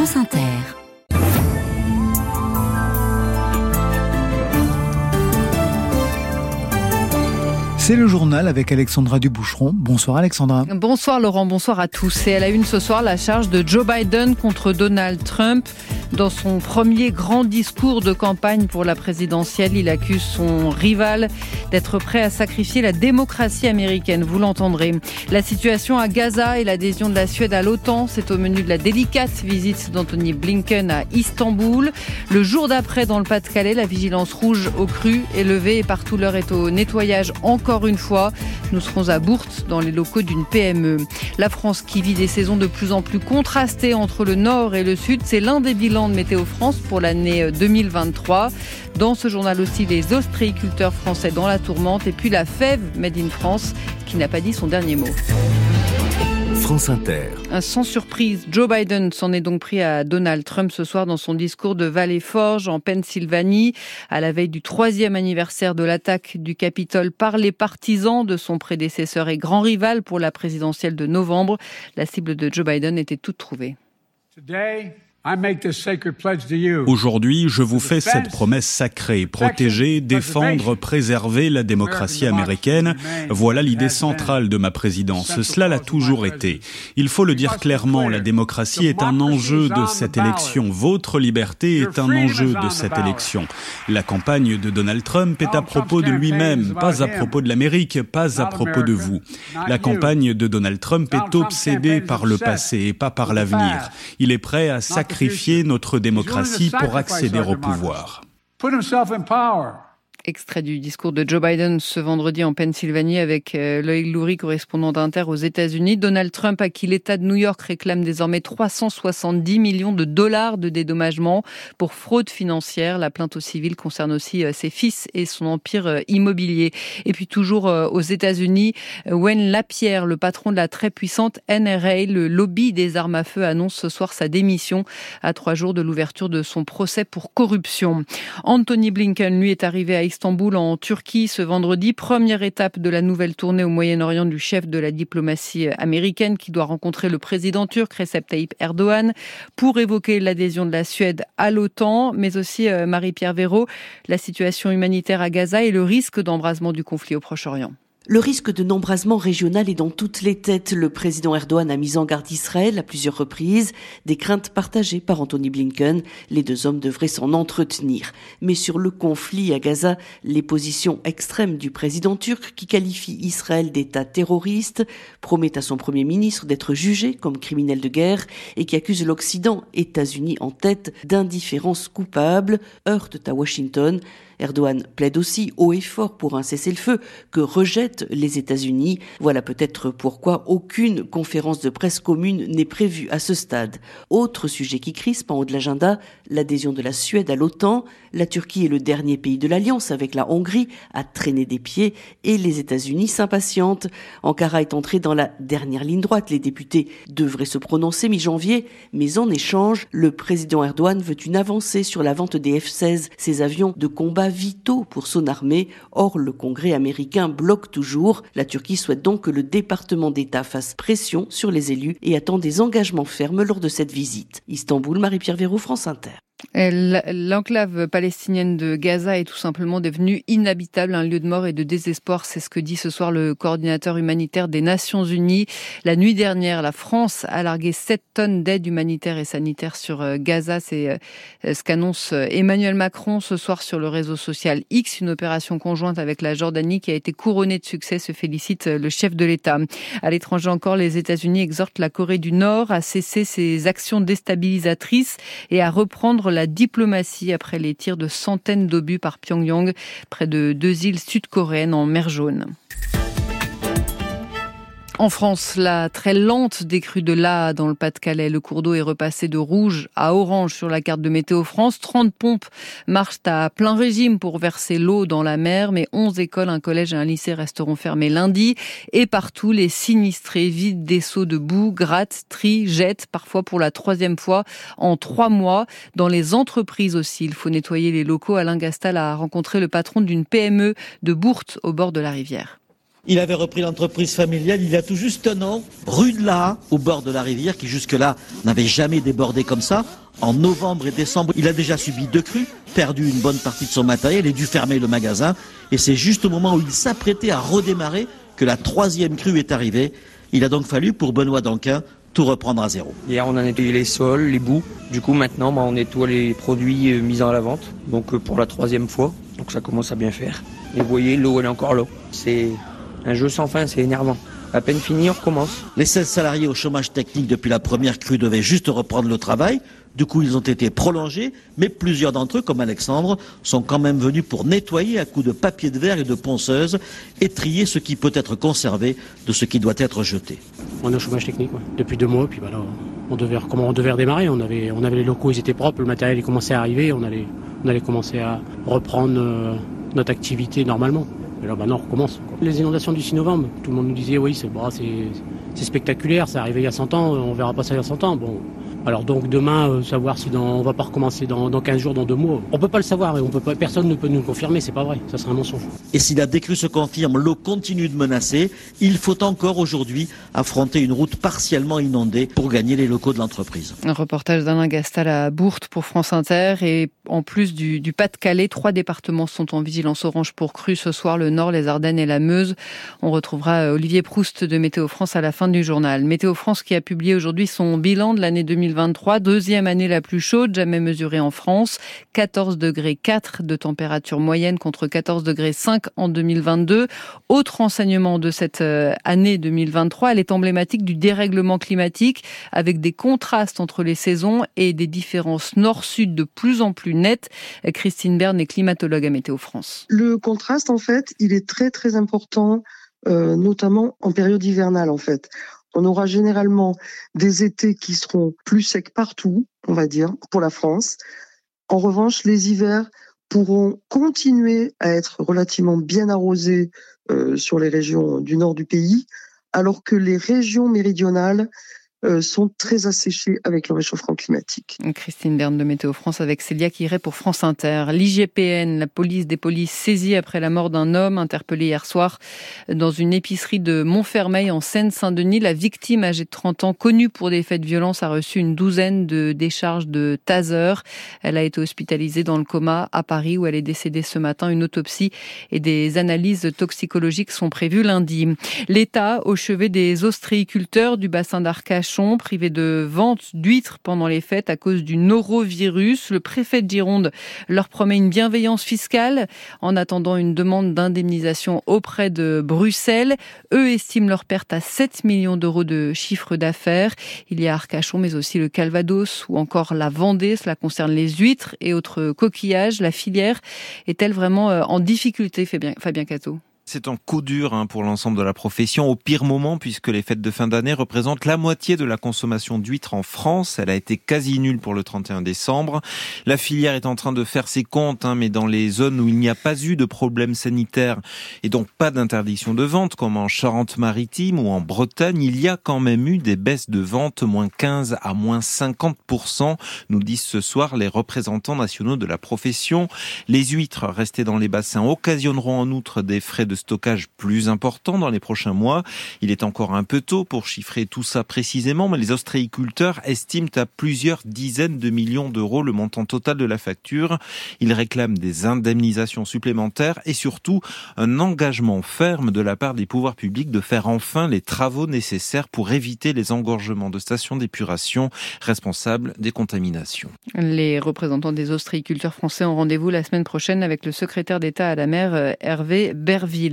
France Inter. C'est le journal avec Alexandra Duboucheron. Bonsoir Alexandra. Bonsoir Laurent, bonsoir à tous. Et elle a une ce soir la charge de Joe Biden contre Donald Trump. Dans son premier grand discours de campagne pour la présidentielle, il accuse son rival d'être prêt à sacrifier la démocratie américaine. Vous l'entendrez. La situation à Gaza et l'adhésion de la Suède à l'OTAN, c'est au menu de la délicate visite d'Anthony Blinken à Istanbul. Le jour d'après, dans le Pas-de-Calais, la vigilance rouge au cru est levée et partout l'heure est au nettoyage encore une fois. Nous serons à Bourte, dans les locaux d'une PME. La France qui vit des saisons de plus en plus contrastées entre le nord et le sud, c'est l'un des bilans de Météo France pour l'année 2023. Dans ce journal aussi, les ostréiculteurs français dans la tourmente et puis la fève Made in France qui n'a pas dit son dernier mot. France Inter. Sans surprise, Joe Biden s'en est donc pris à Donald Trump ce soir dans son discours de Valley Forge en Pennsylvanie, à la veille du troisième anniversaire de l'attaque du Capitole par les partisans de son prédécesseur et grand rival pour la présidentielle de novembre. La cible de Joe Biden était toute trouvée. Aujourd'hui, je vous fais cette promesse sacrée, protéger, défendre, préserver la démocratie américaine. Voilà l'idée centrale de ma présidence. Cela l'a toujours été. Il faut le dire clairement, la démocratie est un enjeu de cette élection. Votre liberté est un enjeu de cette élection. La campagne de Donald Trump est à propos de lui-même, pas à propos de l'Amérique, pas à propos de vous. La campagne de Donald Trump est obsédée par le passé et pas par l'avenir. Il est prêt à sacrifier sacrifier notre démocratie pour accéder au pouvoir. Extrait du discours de Joe Biden ce vendredi en Pennsylvanie avec euh, Loïc Loury, correspondant d'Inter aux États-Unis. Donald Trump, à qui l'État de New York réclame désormais 370 millions de dollars de dédommagement pour fraude financière. La plainte au civil concerne aussi euh, ses fils et son empire euh, immobilier. Et puis toujours aux États-Unis, Wayne Lapierre, le patron de la très puissante NRA, le lobby des armes à feu, annonce ce soir sa démission à trois jours de l'ouverture de son procès pour corruption. Anthony Blinken, lui, est arrivé à Istanbul en Turquie ce vendredi. Première étape de la nouvelle tournée au Moyen-Orient du chef de la diplomatie américaine qui doit rencontrer le président turc Recep Tayyip Erdogan pour évoquer l'adhésion de la Suède à l'OTAN, mais aussi euh, Marie-Pierre Véraud, la situation humanitaire à Gaza et le risque d'embrasement du conflit au Proche-Orient. Le risque de nombrasement régional est dans toutes les têtes. Le président Erdogan a mis en garde Israël à plusieurs reprises, des craintes partagées par Anthony Blinken. Les deux hommes devraient s'en entretenir. Mais sur le conflit à Gaza, les positions extrêmes du président turc qui qualifie Israël d'État terroriste, promet à son premier ministre d'être jugé comme criminel de guerre et qui accuse l'Occident, États-Unis en tête, d'indifférence coupable, heurtent à Washington. Erdogan plaide aussi haut et fort pour un cessez-le-feu que les États-Unis. Voilà peut-être pourquoi aucune conférence de presse commune n'est prévue à ce stade. Autre sujet qui crispe en haut de l'agenda, l'adhésion de la Suède à l'OTAN. La Turquie est le dernier pays de l'Alliance avec la Hongrie à traîner des pieds et les États-Unis s'impatientent. Ankara est entré dans la dernière ligne droite. Les députés devraient se prononcer mi-janvier, mais en échange, le président Erdogan veut une avancée sur la vente des F-16, ces avions de combat vitaux pour son armée. Or, le Congrès américain bloque toujours. La Turquie souhaite donc que le département d'État fasse pression sur les élus et attend des engagements fermes lors de cette visite. Istanbul, Marie-Pierre Verrou, France Inter. L'enclave palestinienne de Gaza est tout simplement devenue inhabitable, un lieu de mort et de désespoir. C'est ce que dit ce soir le coordinateur humanitaire des Nations Unies. La nuit dernière, la France a largué 7 tonnes d'aide humanitaire et sanitaire sur euh, Gaza. C'est euh, ce qu'annonce euh, Emmanuel Macron ce soir sur le réseau social X, une opération conjointe avec la Jordanie qui a été couronnée de succès, se félicite le chef de l'État. À l'étranger encore, les États-Unis exhortent la Corée du Nord à cesser ses actions déstabilisatrices et à reprendre la diplomatie après les tirs de centaines d'obus par Pyongyang près de deux îles sud-coréennes en mer Jaune. En France, la très lente décrue de l'A dans le Pas-de-Calais. Le cours d'eau est repassé de rouge à orange sur la carte de Météo France. 30 pompes marchent à plein régime pour verser l'eau dans la mer, mais 11 écoles, un collège et un lycée resteront fermés lundi. Et partout, les sinistrés vident des seaux de boue, grattent, trient, jettent, parfois pour la troisième fois en trois mois. Dans les entreprises aussi, il faut nettoyer les locaux. Alain Gastal a rencontré le patron d'une PME de Bourte au bord de la rivière. Il avait repris l'entreprise familiale il y a tout juste un an, rue de la au bord de la rivière, qui jusque-là n'avait jamais débordé comme ça. En novembre et décembre, il a déjà subi deux crues, perdu une bonne partie de son matériel et dû fermer le magasin. Et c'est juste au moment où il s'apprêtait à redémarrer que la troisième crue est arrivée. Il a donc fallu pour Benoît Danquin tout reprendre à zéro. Hier, on a nettoyé les sols, les bouts. Du coup, maintenant, bah, on nettoie les produits euh, mis en la vente. Donc, euh, pour la troisième fois. Donc, ça commence à bien faire. Et vous voyez, l'eau, elle est encore là. C'est un jeu sans fin, c'est énervant. À peine fini, on recommence. Les 16 salariés au chômage technique depuis la première crue devaient juste reprendre le travail. Du coup, ils ont été prolongés, mais plusieurs d'entre eux, comme Alexandre, sont quand même venus pour nettoyer à coups de papier de verre et de ponceuse et trier ce qui peut être conservé de ce qui doit être jeté. On est au chômage technique, depuis deux mois, puis voilà, on devait, comment on devait redémarrer. On avait, on avait les locaux, ils étaient propres, le matériel il commençait à arriver, on allait, on allait commencer à reprendre euh, notre activité normalement. Et là, maintenant, on recommence. Les inondations du 6 novembre, tout le monde nous disait, oui, c'est bah, spectaculaire, ça arrivait il y a 100 ans, on verra pas ça il y a 100 ans. Bon, alors donc demain, euh, savoir si dans, on va pas recommencer dans, dans 15 jours, dans deux mois, on peut pas le savoir et on peut pas, personne ne peut nous le confirmer, c'est pas vrai, ça serait un mensonge. Et si la décrue se confirme, l'eau continue de menacer, il faut encore aujourd'hui affronter une route partiellement inondée pour gagner les locaux de l'entreprise. Un reportage d'Alain Gastal à Bourte pour France Inter et en plus du, du Pas-de-Calais, trois départements sont en vigilance orange pour crue ce soir, le Nord, les Ardennes et la Meuse. On retrouvera euh, Olivier Proust de Météo France à la fin du journal. Météo France qui a publié aujourd'hui son bilan de l'année 2020 deuxième année la plus chaude jamais mesurée en France, 14 degrés 4 de température moyenne contre 14 degrés 5 en 2022. Autre enseignement de cette euh, année 2023, elle est emblématique du dérèglement climatique avec des contrastes entre les saisons et des différences nord-sud de plus en plus nettes. Christine Berne est climatologue à Météo France. Le contraste, en fait, il est très très important, euh, notamment en période hivernale, en fait. On aura généralement des étés qui seront plus secs partout, on va dire, pour la France. En revanche, les hivers pourront continuer à être relativement bien arrosés euh, sur les régions du nord du pays, alors que les régions méridionales sont très asséchés avec le réchauffement climatique. Christine Berne de Météo France avec Célia qui irait pour France Inter. L'IGPN, la police des polices saisie après la mort d'un homme interpellé hier soir dans une épicerie de Montfermeil en Seine-Saint-Denis. La victime âgée de 30 ans, connue pour des faits de violence, a reçu une douzaine de décharges de taser. Elle a été hospitalisée dans le coma à Paris où elle est décédée ce matin. Une autopsie et des analyses toxicologiques sont prévues lundi. L'État au chevet des ostréiculteurs du bassin d'Arcachon privé de vente d'huîtres pendant les fêtes à cause du norovirus. Le préfet de Gironde leur promet une bienveillance fiscale en attendant une demande d'indemnisation auprès de Bruxelles. Eux estiment leur perte à 7 millions d'euros de chiffre d'affaires. Il y a Arcachon, mais aussi le Calvados ou encore la Vendée. Cela concerne les huîtres et autres coquillages. La filière est-elle vraiment euh, en difficulté, Fabien Cato? C'est un coup dur hein, pour l'ensemble de la profession, au pire moment, puisque les fêtes de fin d'année représentent la moitié de la consommation d'huîtres en France. Elle a été quasi nulle pour le 31 décembre. La filière est en train de faire ses comptes, hein, mais dans les zones où il n'y a pas eu de problème sanitaire et donc pas d'interdiction de vente, comme en Charente-Maritime ou en Bretagne, il y a quand même eu des baisses de vente, moins 15 à moins 50%, nous disent ce soir les représentants nationaux de la profession. Les huîtres restées dans les bassins occasionneront en outre des frais de stockage plus important dans les prochains mois. Il est encore un peu tôt pour chiffrer tout ça précisément, mais les ostréiculteurs estiment à plusieurs dizaines de millions d'euros le montant total de la facture. Ils réclament des indemnisations supplémentaires et surtout un engagement ferme de la part des pouvoirs publics de faire enfin les travaux nécessaires pour éviter les engorgements de stations d'épuration responsables des contaminations. Les représentants des ostréiculteurs français ont rendez-vous la semaine prochaine avec le secrétaire d'État à la mer euh, Hervé Berville.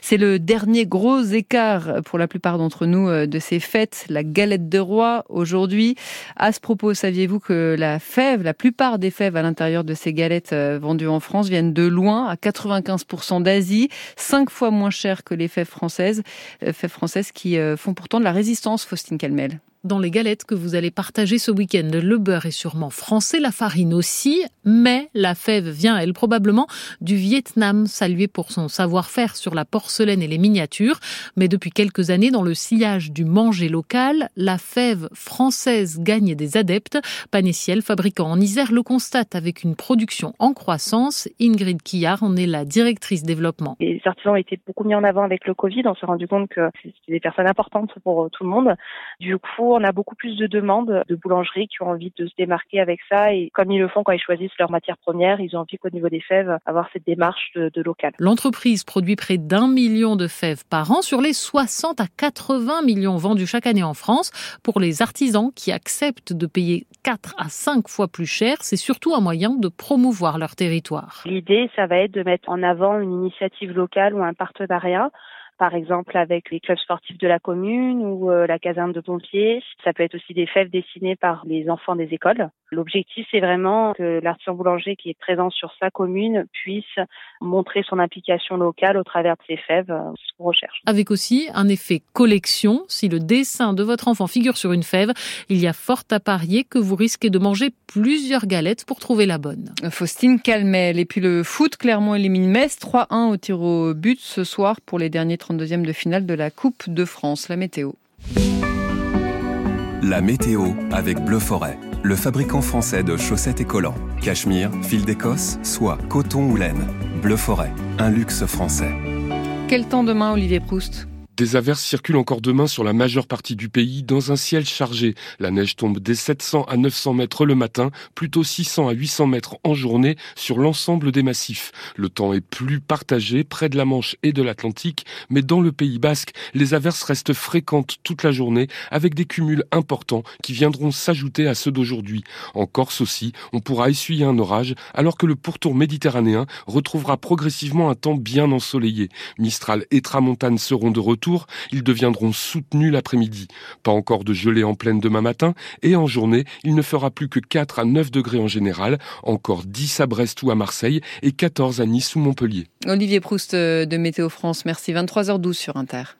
C'est le dernier gros écart pour la plupart d'entre nous euh, de ces fêtes, la galette de roi aujourd'hui. À ce propos, saviez-vous que la fève, la plupart des fèves à l'intérieur de ces galettes euh, vendues en France viennent de loin, à 95% d'Asie, cinq fois moins cher que les fèves françaises, euh, fèves françaises qui font pourtant de la résistance, Faustine Calmel. Dans les galettes que vous allez partager ce week-end. Le beurre est sûrement français, la farine aussi, mais la fève vient, elle, probablement du Vietnam, salué pour son savoir-faire sur la porcelaine et les miniatures. Mais depuis quelques années, dans le sillage du manger local, la fève française gagne des adeptes. Panessiel, fabricant en Isère, le constate avec une production en croissance. Ingrid Quillard en est la directrice développement. Les artisans ont été beaucoup mis en avant avec le Covid. On s'est rendu compte que c'est des personnes importantes pour tout le monde. Du coup, on a beaucoup plus de demandes de boulangeries qui ont envie de se démarquer avec ça. Et comme ils le font quand ils choisissent leur matière première, ils ont envie qu'au niveau des fèves, avoir cette démarche de, de local. L'entreprise produit près d'un million de fèves par an sur les 60 à 80 millions vendus chaque année en France. Pour les artisans qui acceptent de payer 4 à 5 fois plus cher, c'est surtout un moyen de promouvoir leur territoire. L'idée, ça va être de mettre en avant une initiative locale ou un partenariat par exemple avec les clubs sportifs de la commune ou euh, la caserne de pompiers. Ça peut être aussi des fèves dessinées par les enfants des écoles. L'objectif, c'est vraiment que l'artisan boulanger qui est présent sur sa commune puisse montrer son implication locale au travers de ses fèves, euh, qu'on recherche. Avec aussi un effet collection. Si le dessin de votre enfant figure sur une fève, il y a fort à parier que vous risquez de manger plusieurs galettes pour trouver la bonne. Faustine Calmel. Et puis le foot, Clermont élimine Metz 3-1 au tir au but ce soir pour les derniers 32e de finale de la Coupe de France. La météo. La météo avec Bleu Forêt, le fabricant français de chaussettes et collants. Cachemire, fil d'Écosse, soie, coton ou laine. Bleu Forêt, un luxe français. Quel temps demain, Olivier Proust? Des averses circulent encore demain sur la majeure partie du pays dans un ciel chargé. La neige tombe des 700 à 900 mètres le matin, plutôt 600 à 800 mètres en journée sur l'ensemble des massifs. Le temps est plus partagé près de la Manche et de l'Atlantique, mais dans le Pays basque, les averses restent fréquentes toute la journée avec des cumuls importants qui viendront s'ajouter à ceux d'aujourd'hui. En Corse aussi, on pourra essuyer un orage alors que le pourtour méditerranéen retrouvera progressivement un temps bien ensoleillé. Mistral et Tramontane seront de ils deviendront soutenus l'après-midi. Pas encore de gelée en pleine demain matin et en journée, il ne fera plus que 4 à 9 degrés en général, encore 10 à Brest ou à Marseille et 14 à Nice ou Montpellier. Olivier Proust de Météo France, merci. 23h12 sur Inter.